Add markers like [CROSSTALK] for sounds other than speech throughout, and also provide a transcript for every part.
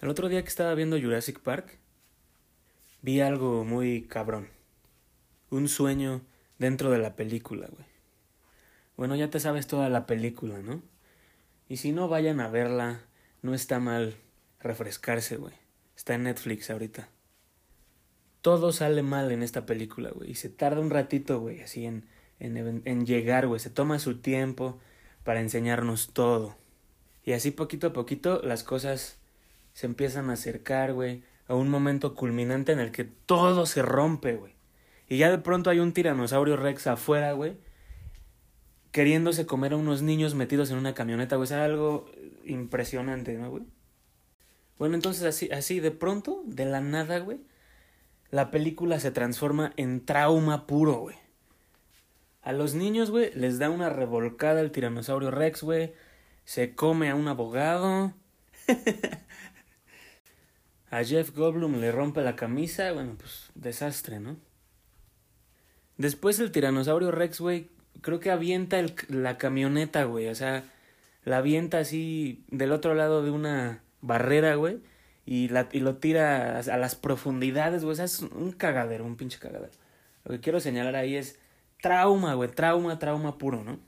El otro día que estaba viendo Jurassic Park, vi algo muy cabrón. Un sueño dentro de la película, güey. Bueno, ya te sabes toda la película, ¿no? Y si no, vayan a verla. No está mal refrescarse, güey. Está en Netflix ahorita. Todo sale mal en esta película, güey. Y se tarda un ratito, güey, así en, en, en llegar, güey. Se toma su tiempo para enseñarnos todo. Y así poquito a poquito las cosas se empiezan a acercar, güey, a un momento culminante en el que todo se rompe, güey. Y ya de pronto hay un tiranosaurio rex afuera, güey, queriéndose comer a unos niños metidos en una camioneta, güey. Es algo impresionante, ¿no, güey? Bueno, entonces así, así, de pronto, de la nada, güey, la película se transforma en trauma puro, güey. A los niños, güey, les da una revolcada el tiranosaurio rex, güey. Se come a un abogado. [LAUGHS] a Jeff Goldblum le rompe la camisa. Bueno, pues desastre, ¿no? Después el tiranosaurio rex, güey, creo que avienta el, la camioneta, güey. O sea, la avienta así del otro lado de una barrera, güey. Y, la, y lo tira a, a las profundidades, güey. O sea, es un cagadero, un pinche cagadero. Lo que quiero señalar ahí es trauma, güey. Trauma, trauma puro, ¿no?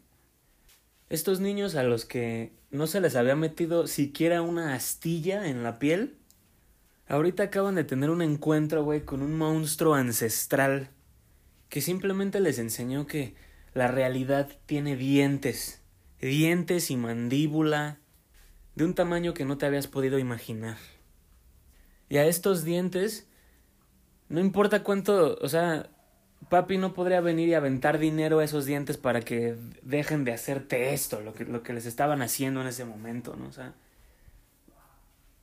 Estos niños a los que no se les había metido siquiera una astilla en la piel, ahorita acaban de tener un encuentro, güey, con un monstruo ancestral que simplemente les enseñó que la realidad tiene dientes, dientes y mandíbula de un tamaño que no te habías podido imaginar. Y a estos dientes, no importa cuánto, o sea, papi no podría venir y aventar dinero a esos dientes para que dejen de hacerte esto, lo que, lo que les estaban haciendo en ese momento, ¿no? O sea,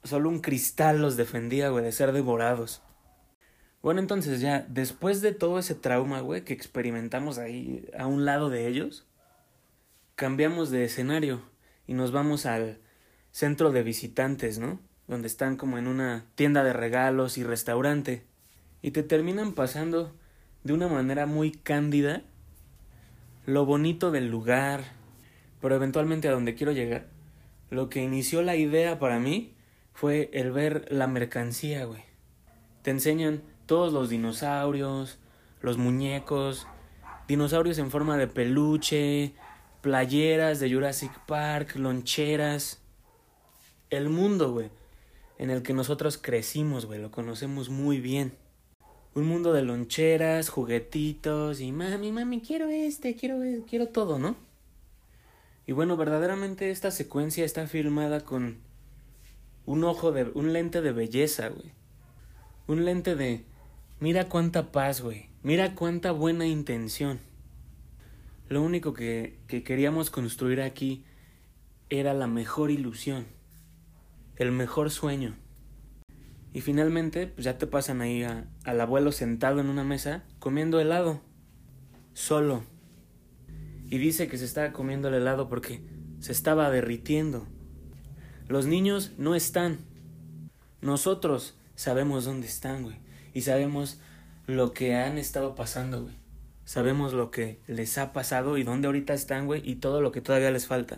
solo un cristal los defendía, güey, de ser devorados. Bueno, entonces ya, después de todo ese trauma, güey, que experimentamos ahí a un lado de ellos, cambiamos de escenario y nos vamos al centro de visitantes, ¿no? Donde están como en una tienda de regalos y restaurante. Y te terminan pasando de una manera muy cándida lo bonito del lugar, pero eventualmente a donde quiero llegar. Lo que inició la idea para mí fue el ver la mercancía, güey. Te enseñan todos los dinosaurios, los muñecos, dinosaurios en forma de peluche, playeras de Jurassic Park, loncheras. El mundo, güey, en el que nosotros crecimos, güey, lo conocemos muy bien un mundo de loncheras, juguetitos y mami, mami, quiero este, quiero quiero todo, ¿no? Y bueno, verdaderamente esta secuencia está filmada con un ojo de un lente de belleza, güey. Un lente de mira cuánta paz, güey. Mira cuánta buena intención. Lo único que, que queríamos construir aquí era la mejor ilusión, el mejor sueño. Y finalmente, pues ya te pasan ahí al abuelo sentado en una mesa comiendo helado, solo. Y dice que se estaba comiendo el helado porque se estaba derritiendo. Los niños no están. Nosotros sabemos dónde están, güey. Y sabemos lo que han estado pasando, güey. Sabemos lo que les ha pasado y dónde ahorita están, güey, y todo lo que todavía les falta.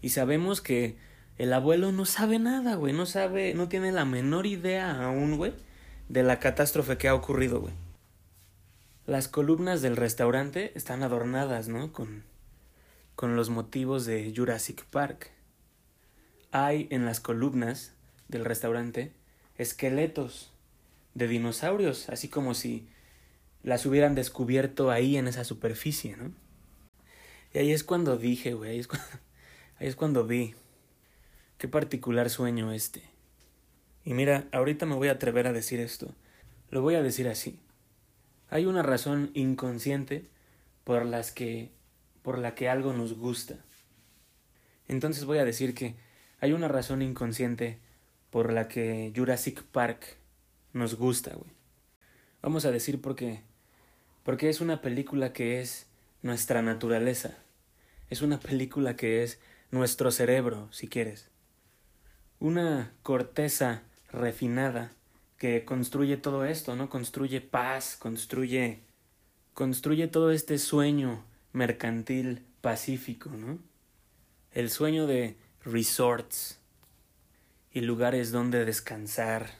Y sabemos que el abuelo no sabe nada, güey, no sabe, no tiene la menor idea aún, güey, de la catástrofe que ha ocurrido, güey. Las columnas del restaurante están adornadas, ¿no? Con, con los motivos de Jurassic Park. Hay en las columnas del restaurante esqueletos de dinosaurios, así como si las hubieran descubierto ahí en esa superficie, ¿no? Y ahí es cuando dije, güey, [LAUGHS] ahí es cuando, vi Qué particular sueño este. Y mira, ahorita me voy a atrever a decir esto. Lo voy a decir así. Hay una razón inconsciente por las que por la que algo nos gusta. Entonces voy a decir que hay una razón inconsciente por la que Jurassic Park nos gusta, güey. Vamos a decir por qué. Porque es una película que es nuestra naturaleza. Es una película que es nuestro cerebro, si quieres una corteza refinada que construye todo esto, ¿no? Construye paz, construye construye todo este sueño mercantil pacífico, ¿no? El sueño de resorts. y lugares donde descansar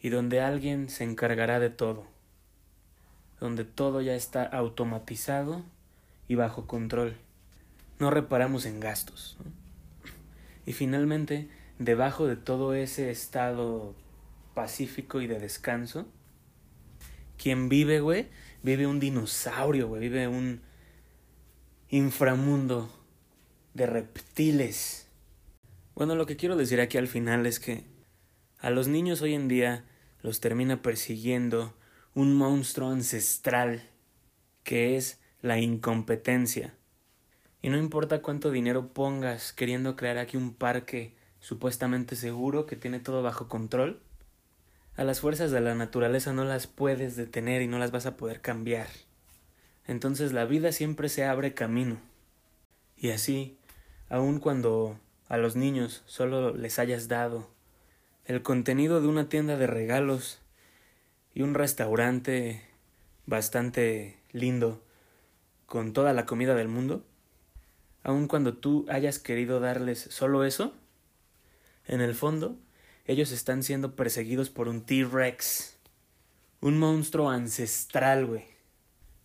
y donde alguien se encargará de todo, donde todo ya está automatizado y bajo control. No reparamos en gastos. Y finalmente, debajo de todo ese estado pacífico y de descanso, quien vive, güey, vive un dinosaurio, güey, vive un inframundo de reptiles. Bueno, lo que quiero decir aquí al final es que a los niños hoy en día los termina persiguiendo un monstruo ancestral que es la incompetencia. Y no importa cuánto dinero pongas queriendo crear aquí un parque supuestamente seguro que tiene todo bajo control, a las fuerzas de la naturaleza no las puedes detener y no las vas a poder cambiar. Entonces la vida siempre se abre camino. Y así, aun cuando a los niños solo les hayas dado el contenido de una tienda de regalos y un restaurante bastante lindo con toda la comida del mundo, aun cuando tú hayas querido darles solo eso, en el fondo ellos están siendo perseguidos por un T-Rex, un monstruo ancestral, güey,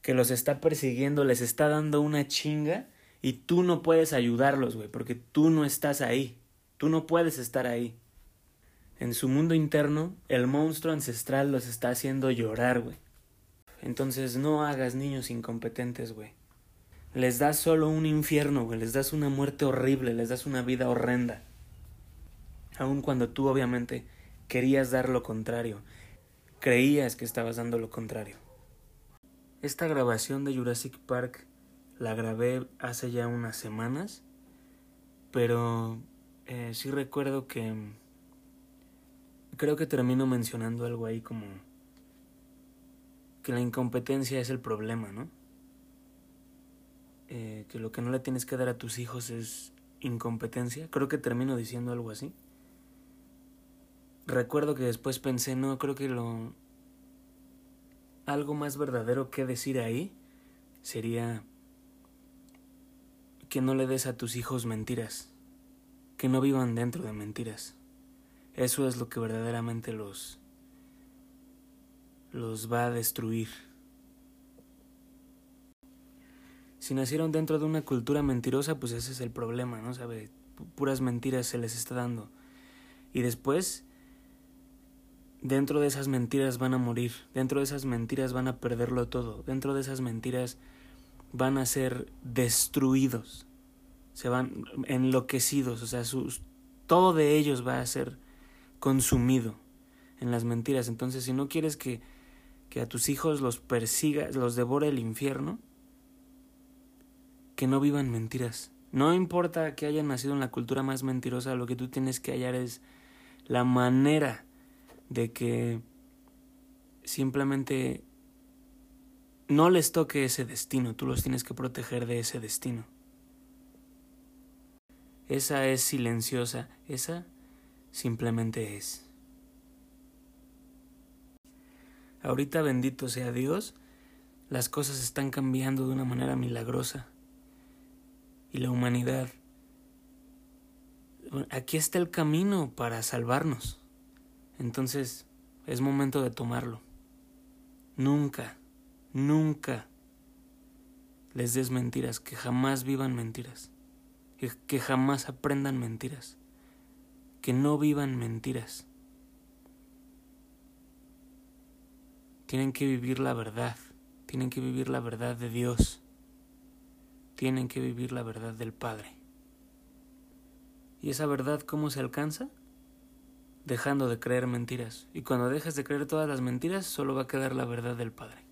que los está persiguiendo, les está dando una chinga y tú no puedes ayudarlos, güey, porque tú no estás ahí, tú no puedes estar ahí. En su mundo interno, el monstruo ancestral los está haciendo llorar, güey. Entonces no hagas niños incompetentes, güey. Les das solo un infierno, güey. Les das una muerte horrible, les das una vida horrenda. Aun cuando tú obviamente querías dar lo contrario. Creías que estabas dando lo contrario. Esta grabación de Jurassic Park la grabé hace ya unas semanas. Pero eh, sí recuerdo que creo que termino mencionando algo ahí como que la incompetencia es el problema, ¿no? Eh, que lo que no le tienes que dar a tus hijos es incompetencia. Creo que termino diciendo algo así. Recuerdo que después pensé, no, creo que lo... Algo más verdadero que decir ahí sería que no le des a tus hijos mentiras, que no vivan dentro de mentiras. Eso es lo que verdaderamente los los va a destruir. Si nacieron dentro de una cultura mentirosa, pues ese es el problema, ¿no? Sabe, puras mentiras se les está dando. Y después, dentro de esas mentiras van a morir, dentro de esas mentiras van a perderlo todo, dentro de esas mentiras van a ser destruidos, se van enloquecidos, o sea, sus, todo de ellos va a ser consumido en las mentiras. Entonces, si no quieres que, que a tus hijos los persiga, los devore el infierno, que no vivan mentiras. No importa que hayan nacido en la cultura más mentirosa, lo que tú tienes que hallar es la manera de que simplemente no les toque ese destino, tú los tienes que proteger de ese destino. Esa es silenciosa, esa simplemente es. Ahorita bendito sea Dios, las cosas están cambiando de una manera milagrosa. Y la humanidad, aquí está el camino para salvarnos. Entonces es momento de tomarlo. Nunca, nunca les des mentiras, que jamás vivan mentiras, que, jamás aprendan mentiras que no vivan mentiras. Tienen que vivir la verdad, tienen que vivir la verdad de Dios, tienen que vivir la verdad del Padre. ¿Y esa verdad cómo se alcanza? Dejando de creer mentiras. Y cuando dejes de creer todas las mentiras, solo va a quedar la verdad del Padre.